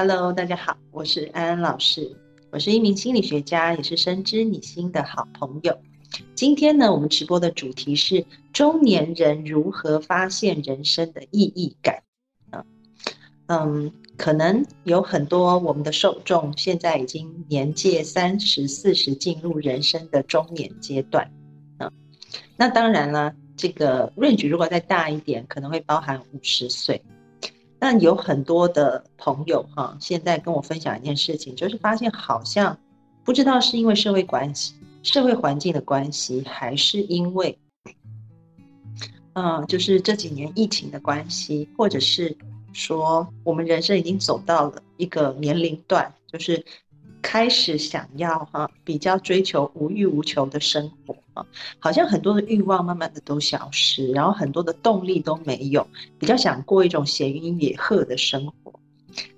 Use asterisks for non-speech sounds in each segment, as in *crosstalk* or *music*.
Hello，大家好，我是安安老师，我是一名心理学家，也是深知你心的好朋友。今天呢，我们直播的主题是中年人如何发现人生的意义感。嗯，可能有很多我们的受众现在已经年届三十四十，进入人生的中年阶段。啊，那当然了，这个 range 如果再大一点，可能会包含五十岁。但有很多的朋友哈，现在跟我分享一件事情，就是发现好像不知道是因为社会关系、社会环境的关系，还是因为，嗯，就是这几年疫情的关系，或者是说我们人生已经走到了一个年龄段，就是开始想要哈比较追求无欲无求的生活啊。好像很多的欲望慢慢的都消失，然后很多的动力都没有，比较想过一种闲云野鹤的生活。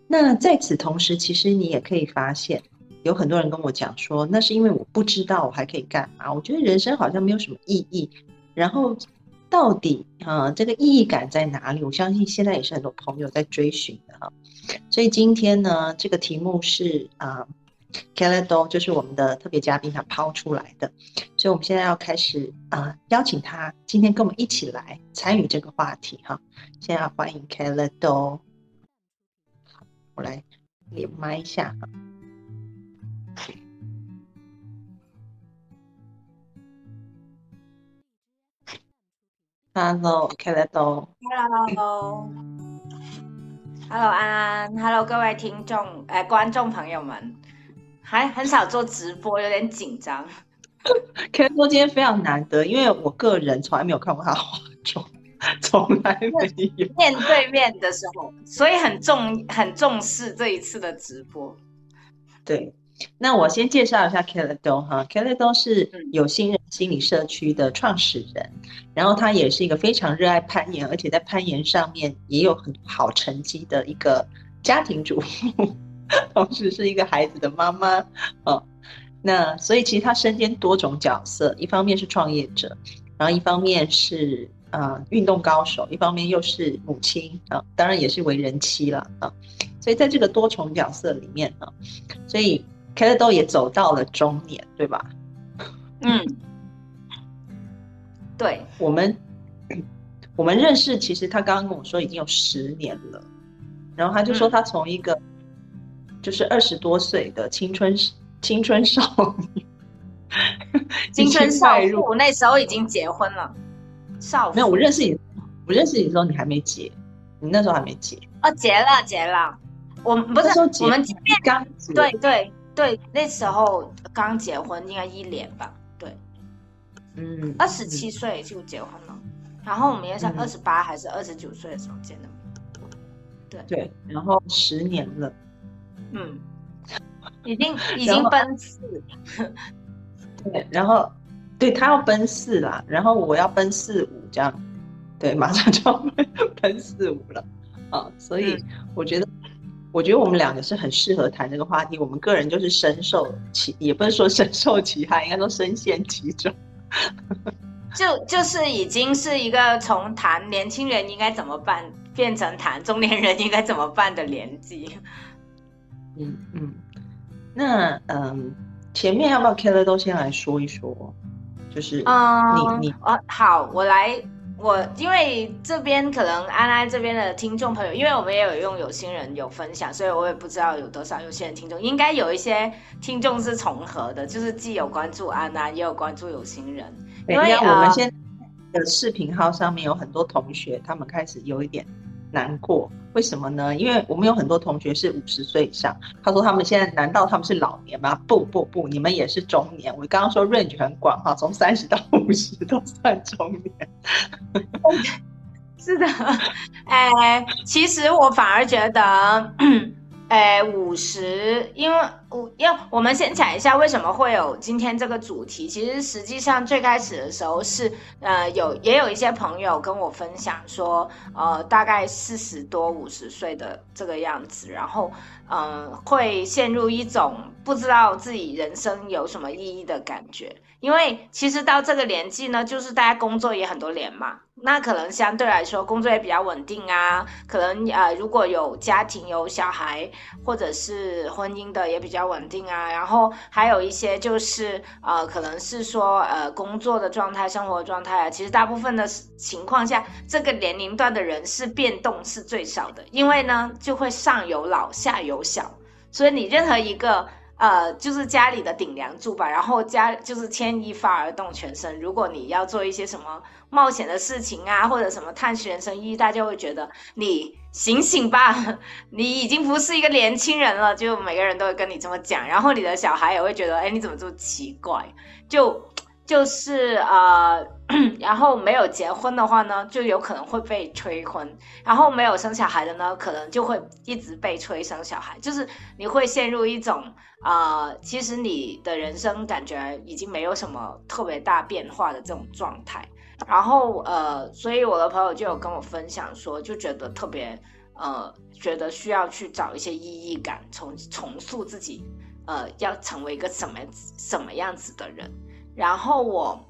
那在此同时，其实你也可以发现，有很多人跟我讲说，那是因为我不知道我还可以干嘛。我觉得人生好像没有什么意义。然后到底啊，这个意义感在哪里？我相信现在也是很多朋友在追寻的哈。所以今天呢，这个题目是啊。E l l d o 就是我们的特别嘉宾，他抛出来的，所以我们现在要开始啊，邀请他今天跟我们一起来参与这个话题哈。现在要欢迎 k e l l d o，我来连麦一下哈。Hello, k e l l e d o Hello. Hello 安安，Hello 各位听众，哎，观众朋友们。还很少做直播，有点紧张。*laughs* K 多今天非常难得，因为我个人从来没有看过他化妆，*laughs* 从来没有 *laughs* 面对面的时候，所以很重很重视这一次的直播。对，那我先介绍一下 Kelly Do 哈，Kelly Do 是有心人心理社区的创始人，然后他也是一个非常热爱攀岩，而且在攀岩上面也有很好成绩的一个家庭主妇。*laughs* 同时是一个孩子的妈妈，哦，那所以其实他身兼多种角色，一方面是创业者，然后一方面是呃运动高手，一方面又是母亲啊，当然也是为人妻了啊，所以在这个多重角色里面呢，所以凯乐豆也走到了中年，对吧？嗯，对，我们我们认识，其实他刚刚跟我说已经有十年了，然后他就说他从一个。就是二十多岁的青春青春少女，青春少妇，那时候已经结婚了。少没有，我认识你，我认识你的时候你还没结，你那时候还没结。哦，结了，结了。我们不是我们刚对对对，那时候刚结婚，应该一年吧？对，嗯，二十七岁就结婚了，然后我们也是二十八还是二十九岁的时候见的。对对，然后十年了。嗯，*laughs* 已经已经奔四，*laughs* 对，然后对他要奔四啦，然后我要奔四五这样，对，马上就要奔 *laughs* 四五了啊，所以我觉得，我觉得我们两个是很适合谈这个话题。我们个人就是深受其，也不是说深受其害，应该说深陷其中。就就是已经是一个从谈年轻人应该怎么办，变成谈中年人应该怎么办的年纪。嗯嗯，那嗯，前面要不要 Keller 都先来说一说？就是啊，你你哦，好，我来，我因为这边可能安安这边的听众朋友，因为我们也有用有心人有分享，所以我也不知道有多少有心人听众，应该有一些听众是重合的，就是既有关注安安，也有关注有心人。因为我们现在的视频号上面有很多同学，他们开始有一点。难过，为什么呢？因为我们有很多同学是五十岁以上，他说他们现在难道他们是老年吗？不不不，你们也是中年。我刚刚说 range 很广哈，从三十到五十都算中年。*laughs* 是的，哎，其实我反而觉得。诶，五十，因为我要我们先讲一下为什么会有今天这个主题。其实实际上最开始的时候是，呃，有也有一些朋友跟我分享说，呃，大概四十多五十岁的这个样子，然后，嗯，会陷入一种不知道自己人生有什么意义的感觉。因为其实到这个年纪呢，就是大家工作也很多年嘛。那可能相对来说工作也比较稳定啊，可能呃如果有家庭有小孩或者是婚姻的也比较稳定啊，然后还有一些就是呃可能是说呃工作的状态、生活状态啊，其实大部分的情况下，这个年龄段的人是变动是最少的，因为呢就会上有老下有小，所以你任何一个。呃，就是家里的顶梁柱吧，然后家就是牵一发而动全身。如果你要做一些什么冒险的事情啊，或者什么探寻人生意义，大家会觉得你醒醒吧，*laughs* 你已经不是一个年轻人了。就每个人都会跟你这么讲，然后你的小孩也会觉得，哎，你怎么这么奇怪？就。就是呃，*clears throat* 然后没有结婚的话呢，就有可能会被催婚；然后没有生小孩的呢，可能就会一直被催生小孩。就是你会陷入一种啊，其实你的人生感觉已经没有什么特别大变化的这种状态。然后呃，所以我的朋友就有跟我分享说，就觉得特别呃，觉得需要去找一些意义感，重重塑自己，呃，要成为一个什么什么样子的人。然后我，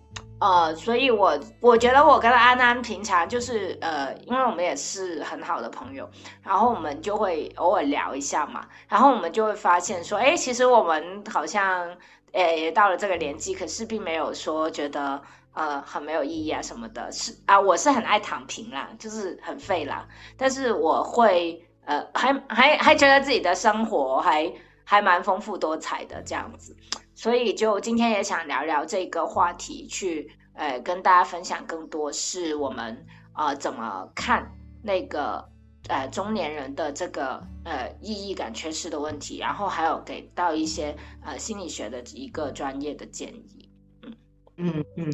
呃，所以我我觉得我跟安安平常就是呃，因为我们也是很好的朋友，然后我们就会偶尔聊一下嘛，然后我们就会发现说，哎，其实我们好像，呃，也到了这个年纪，可是并没有说觉得呃很没有意义啊什么的，是啊，我是很爱躺平啦，就是很废啦，但是我会呃还还还觉得自己的生活还还蛮丰富多彩的这样子。所以就今天也想聊聊这个话题，去呃跟大家分享更多是我们呃怎么看那个呃中年人的这个呃意义感缺失的问题，然后还有给到一些呃心理学的一个专业的建议。嗯嗯嗯，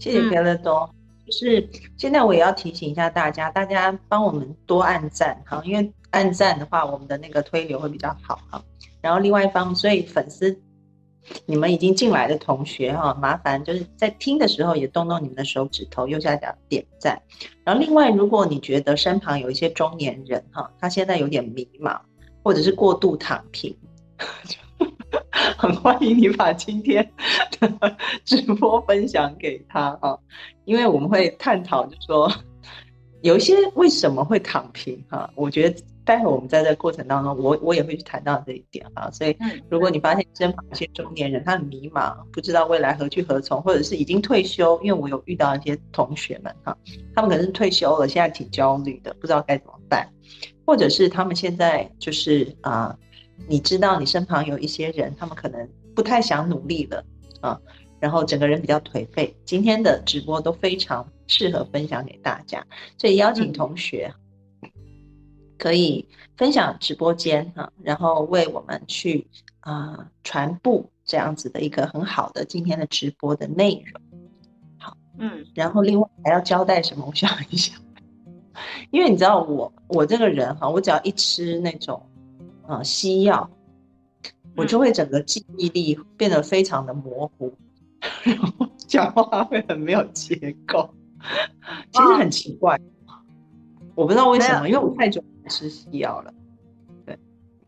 谢谢别乐多。就是现在我也要提醒一下大家，大家帮我们多按赞哈，因为按赞的话，我们的那个推流会比较好哈。然后另外一方，所以粉丝。你们已经进来的同学哈，麻烦就是在听的时候也动动你们的手指头，右下角点赞。然后另外，如果你觉得身旁有一些中年人哈，他现在有点迷茫，或者是过度躺平，*laughs* 很欢迎你把今天的直播分享给他哈，因为我们会探讨，就说有一些为什么会躺平哈，我觉得。待会我们在这个过程当中，我我也会去谈到这一点啊。所以，如果你发现身旁一些中年人他很迷茫，不知道未来何去何从，或者是已经退休，因为我有遇到一些同学们哈，他们可能是退休了，现在挺焦虑的，不知道该怎么办，或者是他们现在就是啊，你知道你身旁有一些人，他们可能不太想努力了啊，然后整个人比较颓废。今天的直播都非常适合分享给大家，所以邀请同学。可以分享直播间哈，然后为我们去啊传播这样子的一个很好的今天的直播的内容。好，嗯，然后另外还要交代什么？我想一想，因为你知道我我这个人哈，我只要一吃那种啊西药，我就会整个记忆力变得非常的模糊，然后讲话会很没有结构，其实很奇怪，我不知道为什么，因为我太久。吃西药了。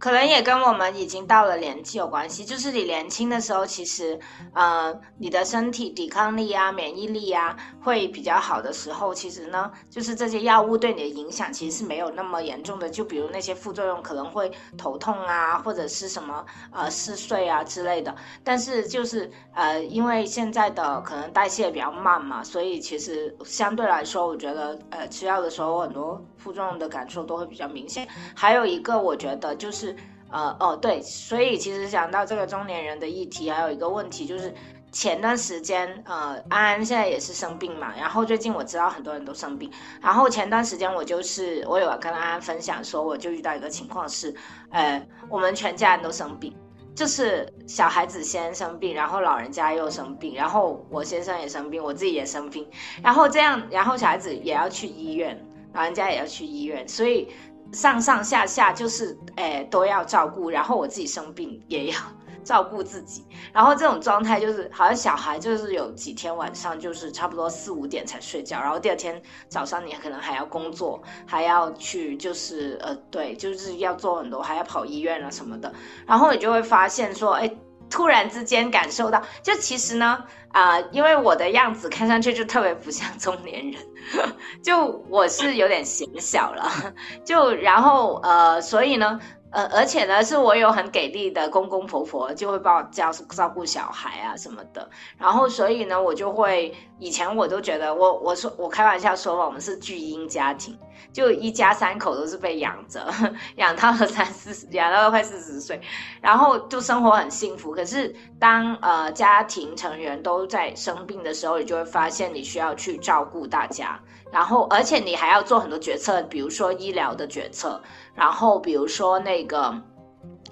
可能也跟我们已经到了年纪有关系，就是你年轻的时候，其实，呃，你的身体抵抗力啊、免疫力啊会比较好的时候，其实呢，就是这些药物对你的影响其实是没有那么严重的。就比如那些副作用可能会头痛啊，或者是什么呃嗜睡啊之类的。但是就是呃，因为现在的可能代谢比较慢嘛，所以其实相对来说，我觉得呃吃药的时候很多副作用的感受都会比较明显。还有一个我觉得就是。呃哦对，所以其实讲到这个中年人的议题，还有一个问题就是，前段时间呃安安现在也是生病嘛，然后最近我知道很多人都生病，然后前段时间我就是我有跟安安分享说，我就遇到一个情况是，呃我们全家人都生病，就是小孩子先生病，然后老人家又生病，然后我先生也生病，我自己也生病，然后这样，然后小孩子也要去医院。老人家也要去医院，所以上上下下就是诶都要照顾，然后我自己生病也要。*laughs* 照顾自己，然后这种状态就是好像小孩就是有几天晚上就是差不多四五点才睡觉，然后第二天早上你可能还要工作，还要去就是呃对，就是要做很多，还要跑医院啊什么的，然后你就会发现说，哎，突然之间感受到，就其实呢啊，因为我的样子看上去就特别不像中年人，*laughs* 就我是有点显小了，*laughs* 就然后呃，所以呢。呃，而且呢，是我有很给力的公公婆婆，就会帮我照照顾小孩啊什么的。然后，所以呢，我就会以前我都觉得，我我说我开玩笑说嘛，我们是巨婴家庭，就一家三口都是被养着，*laughs* 养到了三四，养到了快四十岁，然后就生活很幸福。可是当呃家庭成员都在生病的时候，你就会发现你需要去照顾大家。然后，而且你还要做很多决策，比如说医疗的决策，然后比如说那个，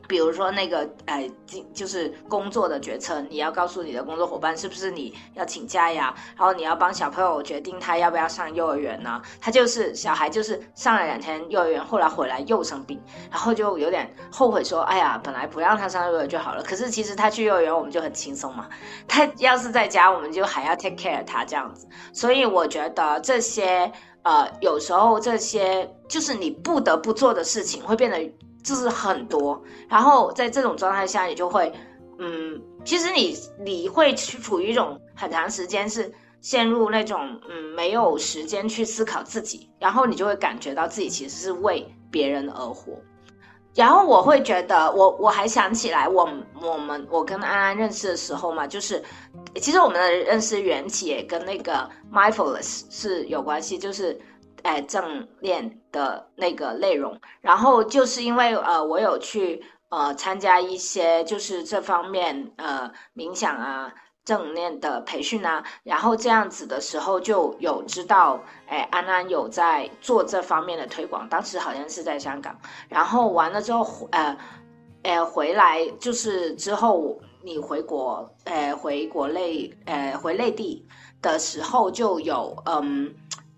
比如说那个，哎，就是工作的决策，你要告诉你的工作伙伴是不是你要请假呀？然后你要帮小朋友决定他要不要上幼儿园呢？他就是小孩，就是上了两天幼儿园，后来回来又生病，然后就有点后悔，说，哎呀，本来不让他上幼儿园就好了。可是其实他去幼儿园，我们就很轻松嘛。他要是在家，我们就还要 take care 他这样子。所以我觉得这些，呃，有时候这些就是你不得不做的事情，会变得。就是很多，然后在这种状态下，你就会，嗯，其实你你会处于一种很长时间是陷入那种嗯没有时间去思考自己，然后你就会感觉到自己其实是为别人而活，然后我会觉得我我还想起来我我们我跟安安认识的时候嘛，就是其实我们的认识缘起也跟那个 mindfulness 是有关系，就是。哎，正念的那个内容，然后就是因为呃，我有去呃参加一些就是这方面呃冥想啊正念的培训啊，然后这样子的时候就有知道，哎，安安有在做这方面的推广，当时好像是在香港，然后完了之后，呃，呃回来就是之后你回国，呃回国内，呃回内地的时候就有嗯。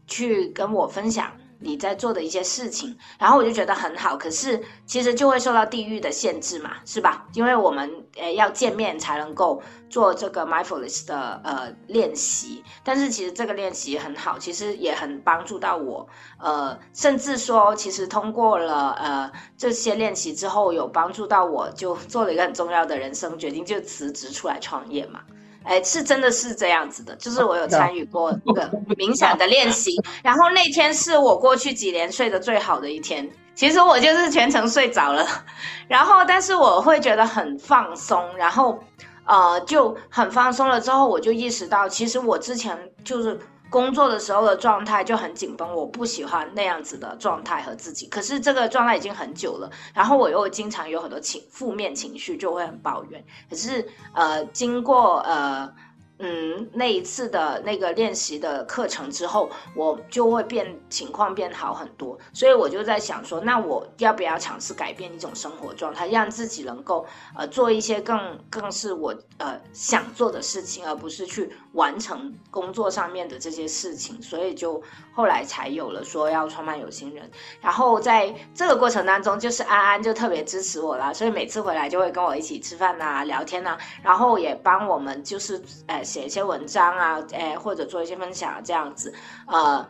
去跟我分享你在做的一些事情，然后我就觉得很好。可是其实就会受到地域的限制嘛，是吧？因为我们呃要见面才能够做这个 mindfulness 的呃练习。但是其实这个练习很好，其实也很帮助到我。呃，甚至说其实通过了呃这些练习之后，有帮助到我，就做了一个很重要的人生决定，就辞职出来创业嘛。哎，是真的是这样子的，就是我有参与过那个冥想的练习，然后那天是我过去几年睡得最好的一天。其实我就是全程睡着了，然后但是我会觉得很放松，然后呃就很放松了之后，我就意识到，其实我之前就是。工作的时候的状态就很紧绷，我不喜欢那样子的状态和自己。可是这个状态已经很久了，然后我又经常有很多情负面情绪，就会很抱怨。可是呃，经过呃。嗯，那一次的那个练习的课程之后，我就会变情况变好很多，所以我就在想说，那我要不要尝试改变一种生活状态，让自己能够呃做一些更更是我呃想做的事情，而不是去完成工作上面的这些事情，所以就后来才有了说要创办有心人。然后在这个过程当中，就是安安就特别支持我啦，所以每次回来就会跟我一起吃饭呐、聊天呐，然后也帮我们就是呃。写一些文章啊，诶，或者做一些分享这样子，呃，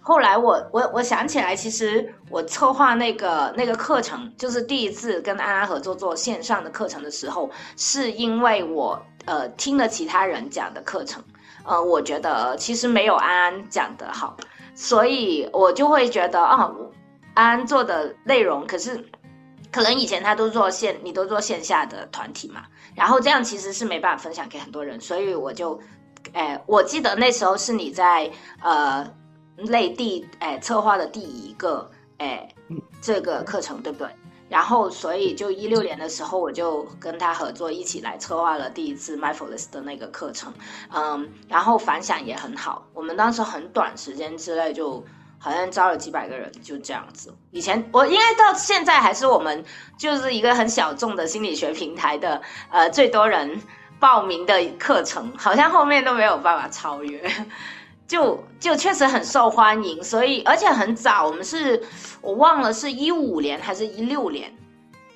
后来我我我想起来，其实我策划那个那个课程，就是第一次跟安安合作做线上的课程的时候，是因为我呃听了其他人讲的课程，呃，我觉得其实没有安安讲的好，所以我就会觉得啊，安安做的内容，可是可能以前他都做线，你都做线下的团体嘛。然后这样其实是没办法分享给很多人，所以我就，哎，我记得那时候是你在呃内地哎策划的第一个哎这个课程，对不对？然后所以就一六年的时候，我就跟他合作，一起来策划了第一次 mindfulness 的那个课程，嗯，然后反响也很好，我们当时很短时间之内就。好像招了几百个人，就这样子。以前我应该到现在还是我们就是一个很小众的心理学平台的，呃，最多人报名的课程，好像后面都没有办法超越。*laughs* 就就确实很受欢迎，所以而且很早，我们是我忘了是一五年还是一六年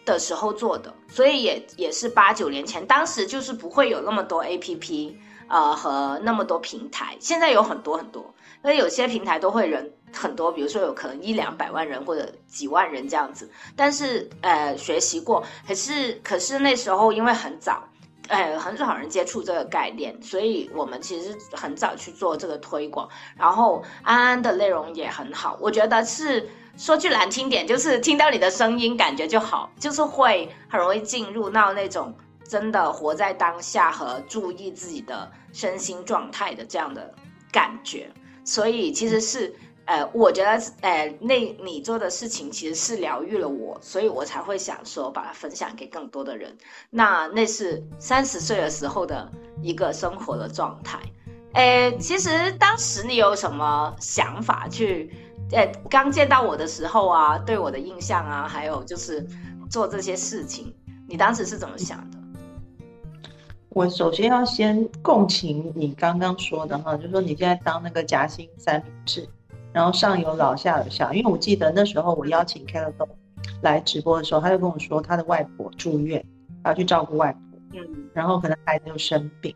的时候做的，所以也也是八九年前，当时就是不会有那么多 A P P，呃和那么多平台，现在有很多很多，因为有些平台都会人很多，比如说有可能一两百万人或者几万人这样子，但是呃学习过，可是可是那时候因为很早。哎，很少人接触这个概念，所以我们其实很早去做这个推广。然后安安的内容也很好，我觉得是说句难听点，就是听到你的声音感觉就好，就是会很容易进入到那种真的活在当下和注意自己的身心状态的这样的感觉。所以其实是。呃，我觉得，呃，那你做的事情其实是疗愈了我，所以我才会想说把它分享给更多的人。那那是三十岁的时候的一个生活的状态。呃，其实当时你有什么想法去？呃，刚见到我的时候啊，对我的印象啊，还有就是做这些事情，你当时是怎么想的？我首先要先共情你刚刚说的哈，就是说你现在当那个夹心三明治。然后上有老下有小，因为我记得那时候我邀请 k e l o 来直播的时候，他就跟我说他的外婆住院，要去照顾外婆，嗯，然后可能孩子又生病。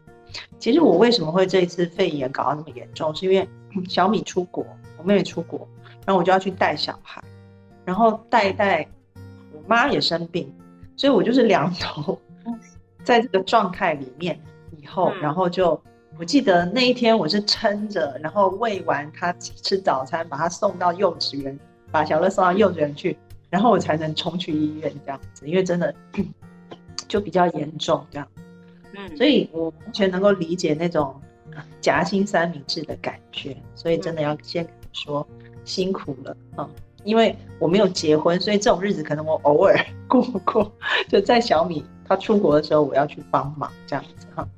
其实我为什么会这一次肺炎搞到那么严重，是因为小米出国，我妹妹出国，然后我就要去带小孩，然后带一带，我妈也生病，所以我就是两头，在这个状态里面以后，然后就。我记得那一天我是撑着，然后喂完他吃早餐，把他送到幼稚园，把小乐送到幼稚园去，然后我才能冲去医院这样子，因为真的就比较严重这样。嗯，所以我完全能够理解那种夹心三明治的感觉，所以真的要先说辛苦了啊，因为我没有结婚，所以这种日子可能我偶尔过过，就在小米他出国的时候，我要去帮忙这样子哈，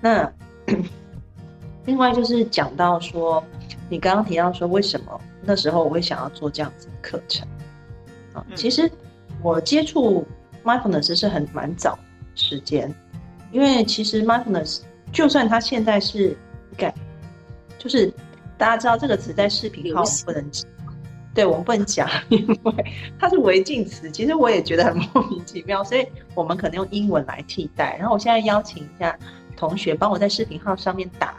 那。*coughs* 另外就是讲到说，你刚刚提到说，为什么那时候我会想要做这样子的课程啊？其实我接触 mindfulness 是很蛮早时间，因为其实 mindfulness 就算它现在是改，就是大家知道这个词在视频号不能讲，对我们不能讲，*laughs* 因为它是违禁词。其实我也觉得很莫名其妙，所以我们可能用英文来替代。然后我现在邀请一下。同学帮我在视频号上面打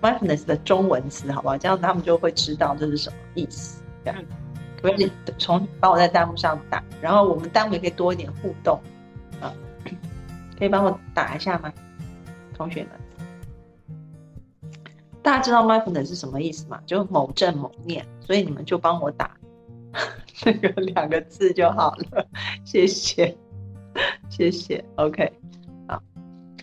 mindfulness 的中文词，好不好？这样他们就会知道这是什么意思。这样可以从帮我在弹幕上打，然后我们弹幕也可以多一点互动啊。*coughs* 可以帮我打一下吗，同学们？大家知道 mindfulness 是什么意思吗？就某正某念，所以你们就帮我打 *laughs* 那个两个字就好了。谢谢，谢谢。OK 好。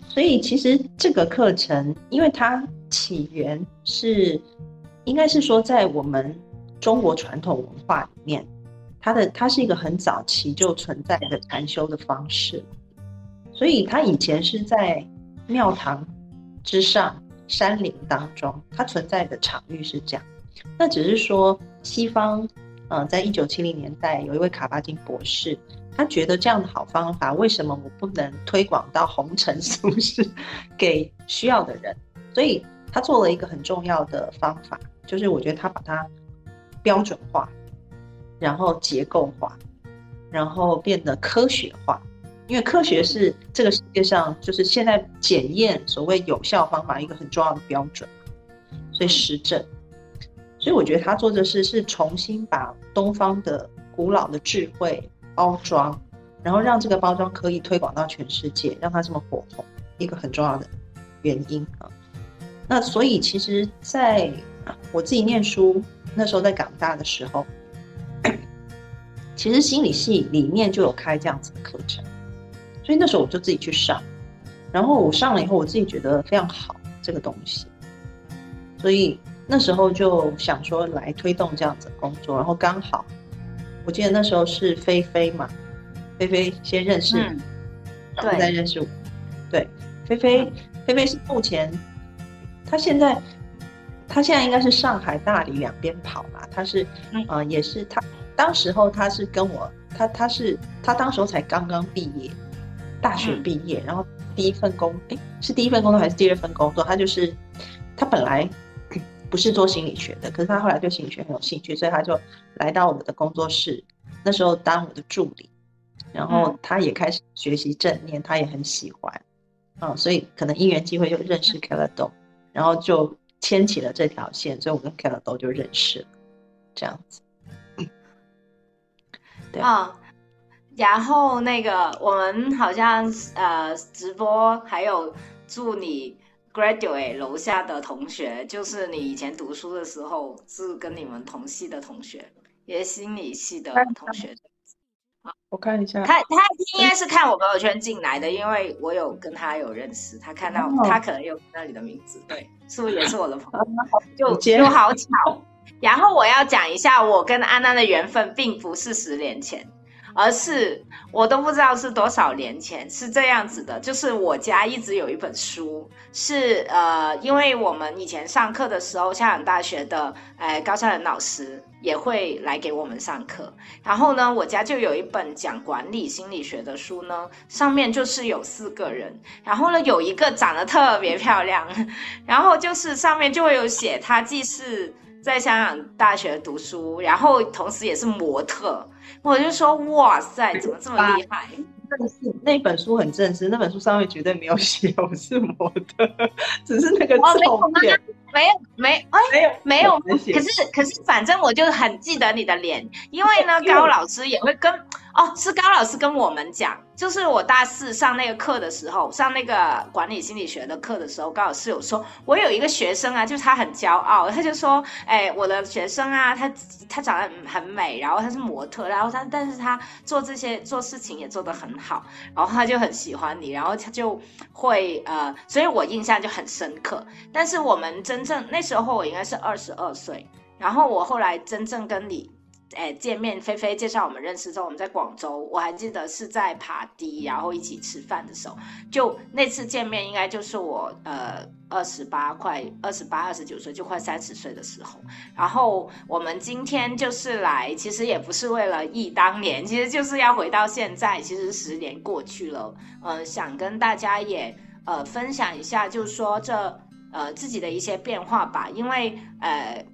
所以其实这个课程，因为它起源是，应该是说在我们中国传统文化里面，它的它是一个很早期就存在的禅修的方式，所以它以前是在庙堂之上、山林当中，它存在的场域是这样。那只是说西方，嗯，在一九七零年代，有一位卡巴金博士。他觉得这样的好方法，为什么我不能推广到红尘俗世，*laughs* 给需要的人？所以他做了一个很重要的方法，就是我觉得他把它标准化，然后结构化，然后变得科学化。因为科学是这个世界上就是现在检验所谓有效方法一个很重要的标准，所以实证。所以我觉得他做的事是重新把东方的古老的智慧。包装，然后让这个包装可以推广到全世界，让它这么火红，一个很重要的原因啊。那所以其实，在我自己念书那时候，在港大的时候，*coughs* 其实心理系里面就有开这样子的课程，所以那时候我就自己去上，然后我上了以后，我自己觉得非常好这个东西，所以那时候就想说来推动这样子的工作，然后刚好。我记得那时候是菲菲嘛，菲菲先认识，然后再认识我。对，菲菲，菲菲是目前，她现在，他现在应该是上海、大理两边跑嘛。他是，啊，也是他，当时候他是跟我，他他是他当时候才刚刚毕业，大学毕业，然后第一份工，哎，是第一份工作还是第二份工作？他就是，他本来不是做心理学的，可是他后来对心理学很有兴趣，所以他就来到我的工作室，那时候当我的助理，然后他也开始学习正念，他也很喜欢，嗯，所以可能因缘机会就认识 k e l l o 然后就牵起了这条线，所以我跟 k e l l o 就认识了，这样子。对。啊，然后那个我们好像呃直播还有祝你 graduate 楼下的同学，就是你以前读书的时候是跟你们同系的同学，也是心理系的同学。好，我看一下，他他应该是看我朋友圈进来的，因为我有跟他有认识，他看到他可能有那里的名字，对，是不是也是我的朋友？就就好巧。然后我要讲一下，我跟安娜的缘分并不是十年前，而是我都不知道是多少年前。是这样子的，就是我家一直有一本书，是呃，因为我们以前上课的时候，香港大学的呃高山人老师也会来给我们上课。然后呢，我家就有一本讲管理心理学的书呢，上面就是有四个人，然后呢有一个长得特别漂亮，*laughs* 然后就是上面就会有写他既是。在香港大学读书，然后同时也是模特，我就说哇塞，怎么这么厉害？正式那本书很正式，那本书上面绝对没有写我是模特，只是那个照片。没有没哎没有没有，可是可是反正我就很记得你的脸，因为呢 *laughs* 高老师也会跟哦是高老师跟我们讲，就是我大四上那个课的时候，上那个管理心理学的课的时候，高老师有说，我有一个学生啊，就是他很骄傲，他就说，哎我的学生啊，他他长得很美，然后他是模特，然后他但是他做这些做事情也做得很好，然后他就很喜欢你，然后他就会呃，所以我印象就很深刻，但是我们。真正那时候我应该是二十二岁，然后我后来真正跟你，哎见面，菲菲介绍我们认识之后，我们在广州，我还记得是在爬迪，然后一起吃饭的时候，就那次见面应该就是我呃二十八快二十八二十九岁就快三十岁的时候，然后我们今天就是来，其实也不是为了忆当年，其实就是要回到现在，其实十年过去了，呃想跟大家也呃分享一下，就是说这。呃，自己的一些变化吧，因为呃，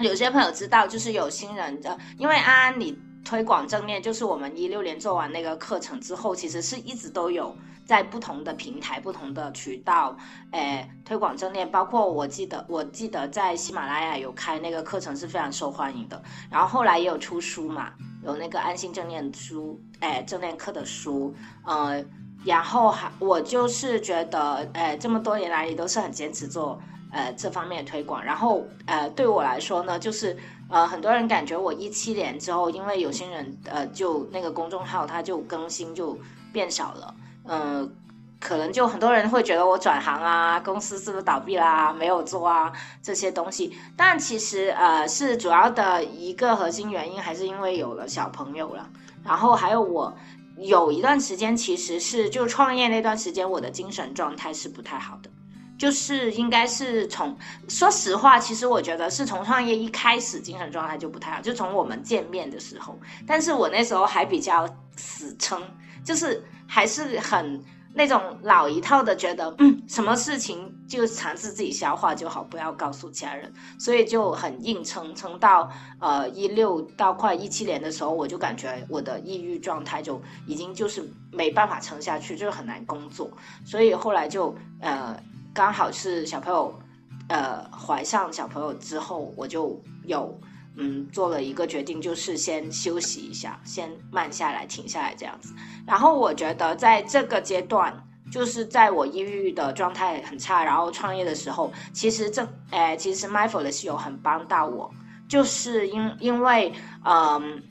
有些朋友知道，就是有新人的，因为安安你推广正念，就是我们一六年做完那个课程之后，其实是一直都有在不同的平台、不同的渠道，诶，推广正念，包括我记得，我记得在喜马拉雅有开那个课程是非常受欢迎的，然后后来也有出书嘛，有那个安心正念书，诶，正念课的书，呃。然后还我就是觉得，呃，这么多年来你都是很坚持做，呃，这方面的推广。然后，呃，对我来说呢，就是，呃，很多人感觉我一七年之后，因为有些人，呃，就那个公众号它就更新就变少了，嗯，可能就很多人会觉得我转行啊，公司是不是倒闭啦，没有做啊这些东西。但其实，呃，是主要的一个核心原因，还是因为有了小朋友了，然后还有我。有一段时间，其实是就创业那段时间，我的精神状态是不太好的，就是应该是从说实话，其实我觉得是从创业一开始精神状态就不太好，就从我们见面的时候，但是我那时候还比较死撑，就是还是很。那种老一套的，觉得嗯，什么事情就尝试自己消化就好，不要告诉其他人，所以就很硬撑撑到呃一六到快一七年的时候，我就感觉我的抑郁状态就已经就是没办法撑下去，就是很难工作，所以后来就呃刚好是小朋友呃怀上小朋友之后，我就有。嗯，做了一个决定，就是先休息一下，先慢下来，停下来这样子。然后我觉得在这个阶段，就是在我抑郁的状态很差，然后创业的时候，其实这，诶，其实 mindfulness 有很帮到我，就是因因为，嗯，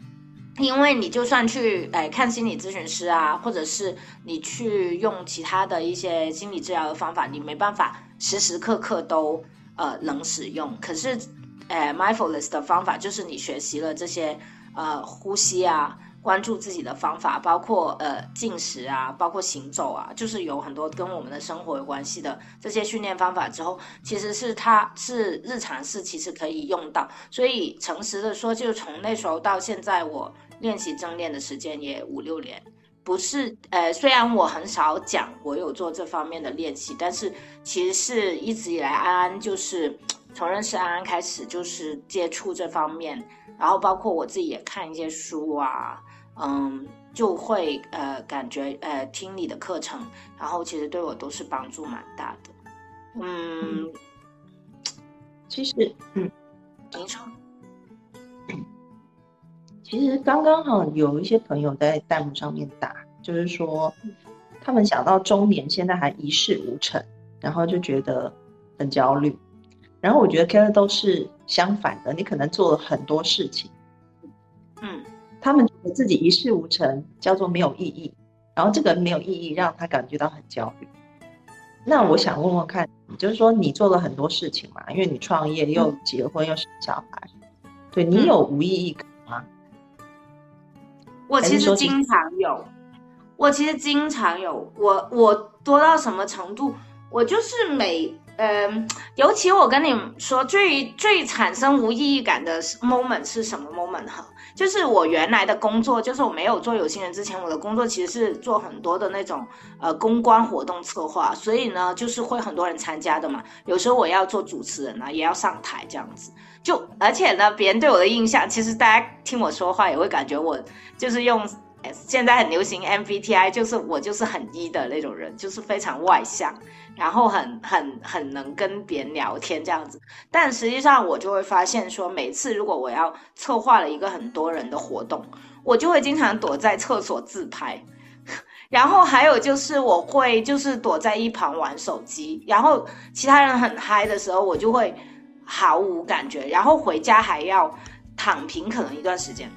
因为你就算去，诶，看心理咨询师啊，或者是你去用其他的一些心理治疗的方法，你没办法时时刻刻都，呃，能使用，可是。哎，mindfulness 的方法就是你学习了这些呃呼吸啊，关注自己的方法，包括呃进食啊，包括行走啊，就是有很多跟我们的生活有关系的这些训练方法之后，其实是它是日常是其实可以用到。所以诚实的说，就从那时候到现在，我练习正念的时间也五六年。不是呃，虽然我很少讲我有做这方面的练习，但是其实是一直以来安安就是。从认识安安开始，就是接触这方面，然后包括我自己也看一些书啊，嗯，就会呃感觉呃听你的课程，然后其实对我都是帮助蛮大的。嗯，其实嗯，您说，其实刚刚哈有一些朋友在弹幕上面打，就是说他们想到中年现在还一事无成，然后就觉得很焦虑。然后我觉得 Kelly 都是相反的，你可能做了很多事情，嗯，他们觉得自己一事无成，叫做没有意义，然后这个没有意义让他感觉到很焦虑。那我想问问看，就是说你做了很多事情嘛，因为你创业又结婚又生小孩，对你有无意义？我其实经常有，我其实经常有，我我多到什么程度？我就是每。嗯，尤其我跟你们说，最最产生无意义感的 moment 是什么 moment 哈？就是我原来的工作，就是我没有做有心人之前，我的工作其实是做很多的那种呃公关活动策划，所以呢，就是会很多人参加的嘛。有时候我要做主持人啊，也要上台这样子。就而且呢，别人对我的印象，其实大家听我说话也会感觉我就是用。现在很流行 MBTI，就是我就是很 E 的那种人，就是非常外向，然后很很很能跟别人聊天这样子。但实际上我就会发现说，每次如果我要策划了一个很多人的活动，我就会经常躲在厕所自拍，*laughs* 然后还有就是我会就是躲在一旁玩手机，然后其他人很嗨的时候，我就会毫无感觉，然后回家还要躺平可能一段时间，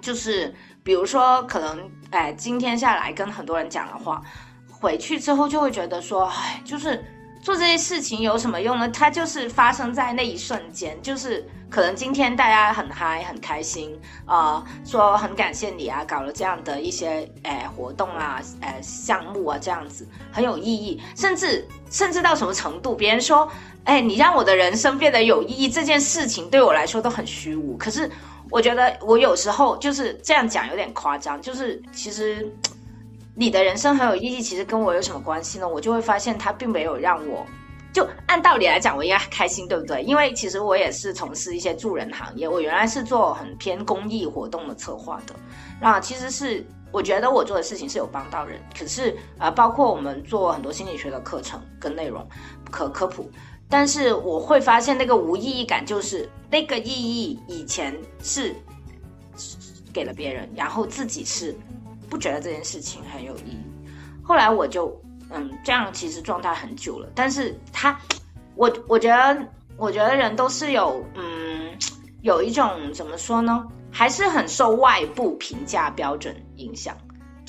就是。比如说，可能哎，今天下来跟很多人讲的话，回去之后就会觉得说，哎，就是做这些事情有什么用呢？它就是发生在那一瞬间，就是可能今天大家很嗨很开心啊，说很感谢你啊，搞了这样的一些哎活动啊，哎项目啊，这样子很有意义，甚至甚至到什么程度，别人说，哎，你让我的人生变得有意义，这件事情对我来说都很虚无，可是。我觉得我有时候就是这样讲有点夸张，就是其实你的人生很有意义，其实跟我有什么关系呢？我就会发现他并没有让我，就按道理来讲我应该开心，对不对？因为其实我也是从事一些助人行业，我原来是做很偏公益活动的策划的，那其实是我觉得我做的事情是有帮到人，可是啊，包括我们做很多心理学的课程跟内容可科普。但是我会发现那个无意义感，就是那个意义以前是给了别人，然后自己是不觉得这件事情很有意义。后来我就嗯，这样其实状态很久了。但是他，我我觉得，我觉得人都是有嗯，有一种怎么说呢，还是很受外部评价标准影响。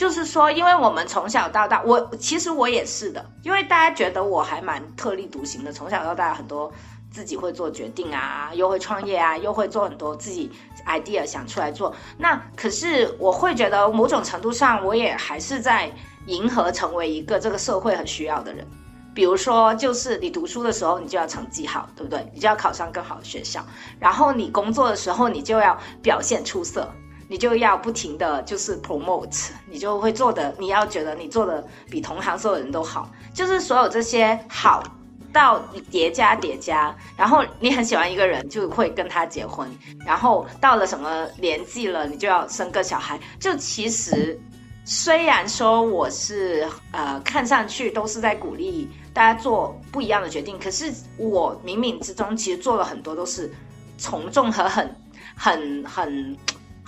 就是说，因为我们从小到大，我其实我也是的，因为大家觉得我还蛮特立独行的，从小到大很多自己会做决定啊，又会创业啊，又会做很多自己 idea 想出来做。那可是我会觉得某种程度上，我也还是在迎合成为一个这个社会很需要的人。比如说，就是你读书的时候，你就要成绩好，对不对？你就要考上更好的学校，然后你工作的时候，你就要表现出色。你就要不停的就是 promote，你就会做的，你要觉得你做的比同行所有人都好，就是所有这些好到叠加叠加，然后你很喜欢一个人，就会跟他结婚，然后到了什么年纪了，你就要生个小孩。就其实虽然说我是呃看上去都是在鼓励大家做不一样的决定，可是我冥冥之中其实做了很多都是从众和很很很。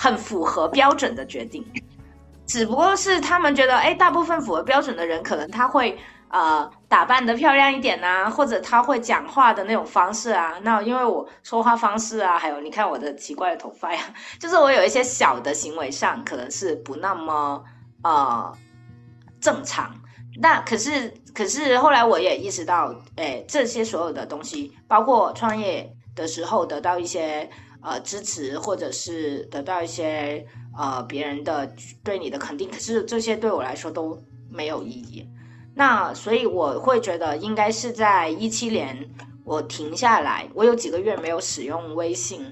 很符合标准的决定，只不过是他们觉得，哎，大部分符合标准的人，可能他会呃打扮的漂亮一点呐，或者他会讲话的那种方式啊。那因为我说话方式啊，还有你看我的奇怪的头发呀，*laughs* 就是我有一些小的行为上可能是不那么呃正常。那可是可是后来我也意识到，哎，这些所有的东西，包括创业的时候得到一些。呃，支持或者是得到一些呃别人的对你的肯定，可是这些对我来说都没有意义。那所以我会觉得应该是在一七年我停下来，我有几个月没有使用微信，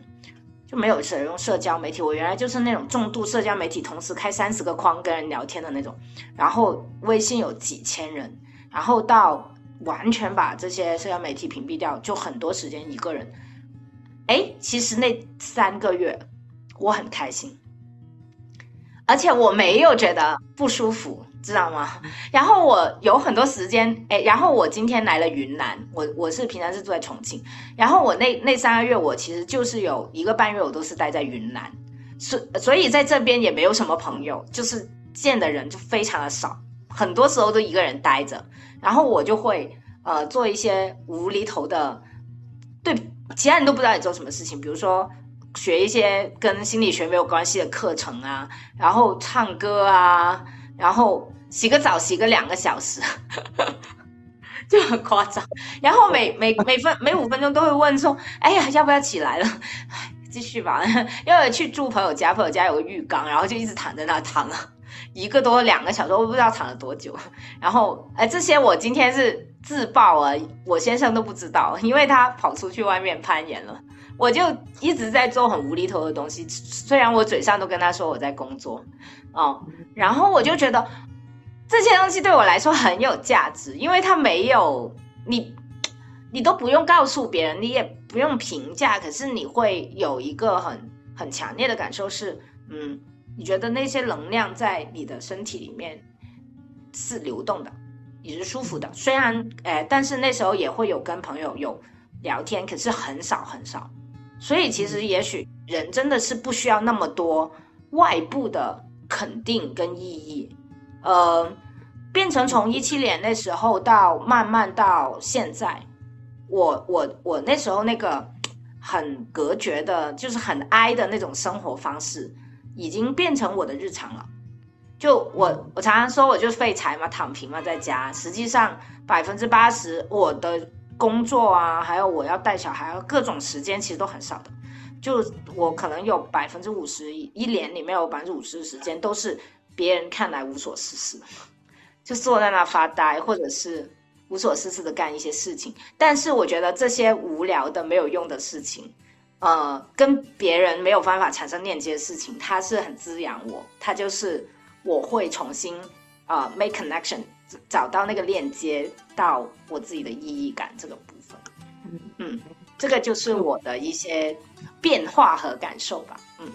就没有使用社交媒体。我原来就是那种重度社交媒体，同时开三十个框跟人聊天的那种。然后微信有几千人，然后到完全把这些社交媒体屏蔽掉，就很多时间一个人。哎，其实那三个月我很开心，而且我没有觉得不舒服，知道吗？然后我有很多时间，哎，然后我今天来了云南，我我是平常是住在重庆，然后我那那三个月我其实就是有一个半月我都是待在云南，所所以在这边也没有什么朋友，就是见的人就非常的少，很多时候都一个人待着，然后我就会呃做一些无厘头的对。其他人都不知道你做什么事情，比如说学一些跟心理学没有关系的课程啊，然后唱歌啊，然后洗个澡洗个两个小时，*laughs* 就很夸张。然后每每每分每五分钟都会问说：“哎呀，要不要起来了？” *laughs* 继续吧。*laughs* 要去住朋友家，朋友家有个浴缸，然后就一直躺在那躺了一个多两个小时，我不知道躺了多久。然后哎，这些我今天是。自爆啊！我先生都不知道，因为他跑出去外面攀岩了。我就一直在做很无厘头的东西，虽然我嘴上都跟他说我在工作，哦，然后我就觉得这些东西对我来说很有价值，因为他没有你，你都不用告诉别人，你也不用评价，可是你会有一个很很强烈的感受是，嗯，你觉得那些能量在你的身体里面是流动的。也是舒服的，虽然，哎，但是那时候也会有跟朋友有聊天，可是很少很少。所以其实也许人真的是不需要那么多外部的肯定跟意义。呃，变成从一七年那时候到慢慢到现在，我我我那时候那个很隔绝的，就是很哀的那种生活方式，已经变成我的日常了。就我，我常常说我就是废柴嘛，躺平嘛，在家。实际上百分之八十我的工作啊，还有我要带小孩，各种时间其实都很少的。就我可能有百分之五十一年里面有百分之五十的时间都是别人看来无所事事，就坐在那发呆，或者是无所事事的干一些事情。但是我觉得这些无聊的没有用的事情，呃，跟别人没有办法产生链接的事情，它是很滋养我，它就是。我会重新啊，make connection，找到那个链接到我自己的意义感这个部分。嗯嗯，这个就是我的一些变化和感受吧。嗯，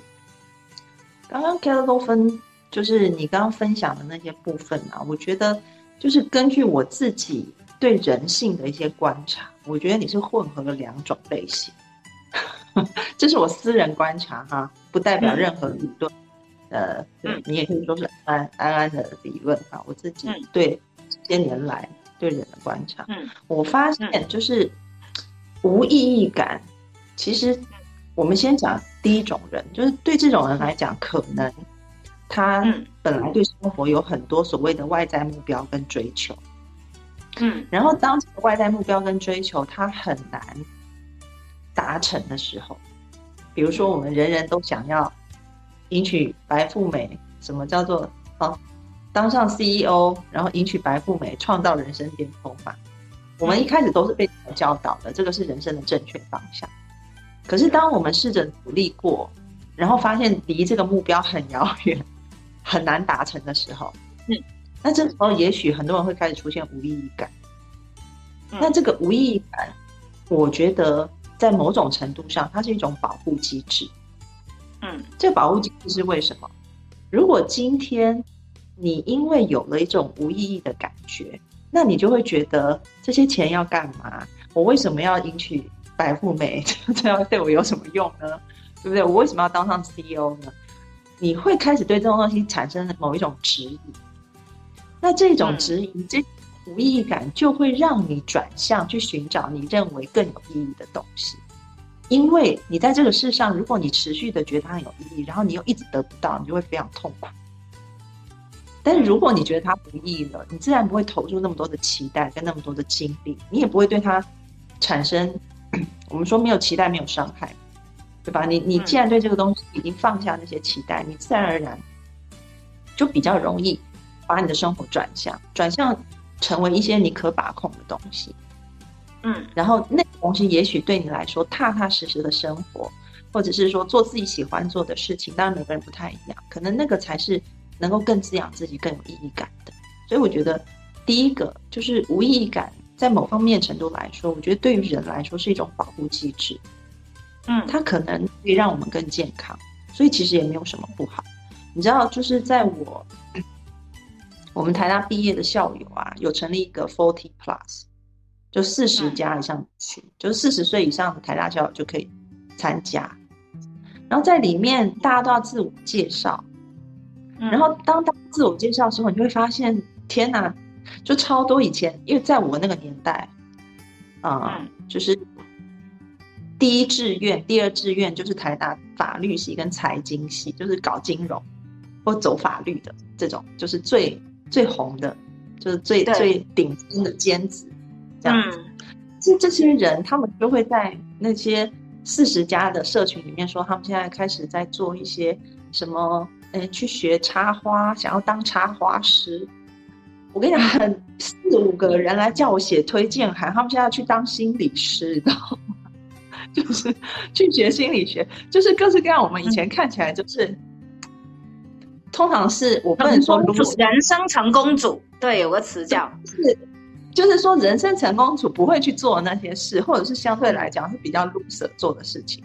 刚刚 k e l l 都分，就是你刚刚分享的那些部分啊，我觉得就是根据我自己对人性的一些观察，我觉得你是混合了两种类型，*laughs* 这是我私人观察哈，不代表任何理论。呃，你也可以说是安安安的理论哈。我自己对这些年来对人的观察，我发现就是无意义感。其实我们先讲第一种人，就是对这种人来讲，可能他本来对生活有很多所谓的外在目标跟追求，嗯，然后当这个外在目标跟追求他很难达成的时候，比如说我们人人都想要。迎娶白富美，什么叫做哦？当上 CEO，然后迎娶白富美，创造人生巅峰嘛？我们一开始都是被教导的，这个是人生的正确方向。可是当我们试着努力过，然后发现离这个目标很遥远，*laughs* 很难达成的时候，嗯，那这时候也许很多人会开始出现无意义感。那这个无意义感，我觉得在某种程度上，它是一种保护机制。嗯，这保护机制是为什么？如果今天你因为有了一种无意义的感觉，那你就会觉得这些钱要干嘛？我为什么要迎娶白富美？*laughs* 这样对我有什么用呢？对不对？我为什么要当上 CEO 呢？你会开始对这种东西产生某一种质疑。那这种质疑，这无意义感就会让你转向去寻找你认为更有意义的东西。因为你在这个世上，如果你持续的觉得它很有意义，然后你又一直得不到，你就会非常痛苦。但是如果你觉得它不易了，你自然不会投入那么多的期待跟那么多的精力，你也不会对它产生 *clears throat* 我们说没有期待没有伤害，对吧？你你既然对这个东西已经放下那些期待，你自然而然就比较容易把你的生活转向，转向成为一些你可把控的东西。嗯，然后那个东西也许对你来说踏踏实实的生活，或者是说做自己喜欢做的事情，当然每个人不太一样，可能那个才是能够更滋养自己、更有意义感的。所以我觉得，第一个就是无意义感在某方面程度来说，我觉得对于人来说是一种保护机制。嗯，它可能可以让我们更健康，所以其实也没有什么不好。你知道，就是在我 *coughs* 我们台大毕业的校友啊，有成立一个 Forty Plus，就四十加以上群，就是四十岁以上的台大校友就可以参加。然后在里面，大家都要自我介绍。然后当当自我介绍的时候，你就会发现，天哪，就超多以前，因为在我那个年代，啊，就是第一志愿、第二志愿就是台大法律系跟财经系，就是搞金融或走法律的这种，就是最最红的，就是最最顶尖的尖子，这样子。这这些人，他们就会在那些四十家的社群里面说，他们现在开始在做一些什么。嗯，去学插花，想要当插花师。我跟你讲，很四五个人来叫我写推荐函，他们现在去当心理师，知道吗？就是去学心理学，就是各式各样。我们以前看起来就是，通常是我不能说人生成功主，对，有个词叫是，就是说人生成功组不会去做那些事，或者是相对来讲是比较入色做的事情。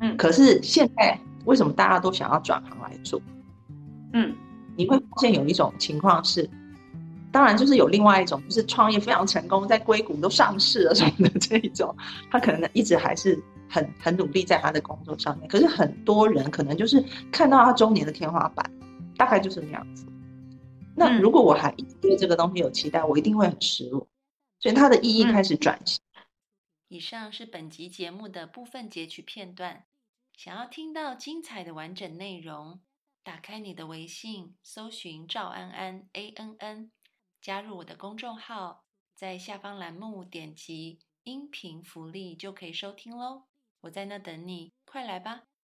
嗯，可是现在为什么大家都想要转行来做？嗯，你会发现有一种情况是，当然就是有另外一种，就是创业非常成功，在硅谷都上市了什么的这一种，他可能一直还是很很努力在他的工作上面。可是很多人可能就是看到他中年的天花板，大概就是那样子。那如果我还对这个东西有期待，我一定会很失落。所以它的意义开始转型。以上是本集节目的部分截取片段，想要听到精彩的完整内容。打开你的微信，搜寻赵安安 A N N，加入我的公众号，在下方栏目点击音频福利就可以收听喽。我在那等你，快来吧。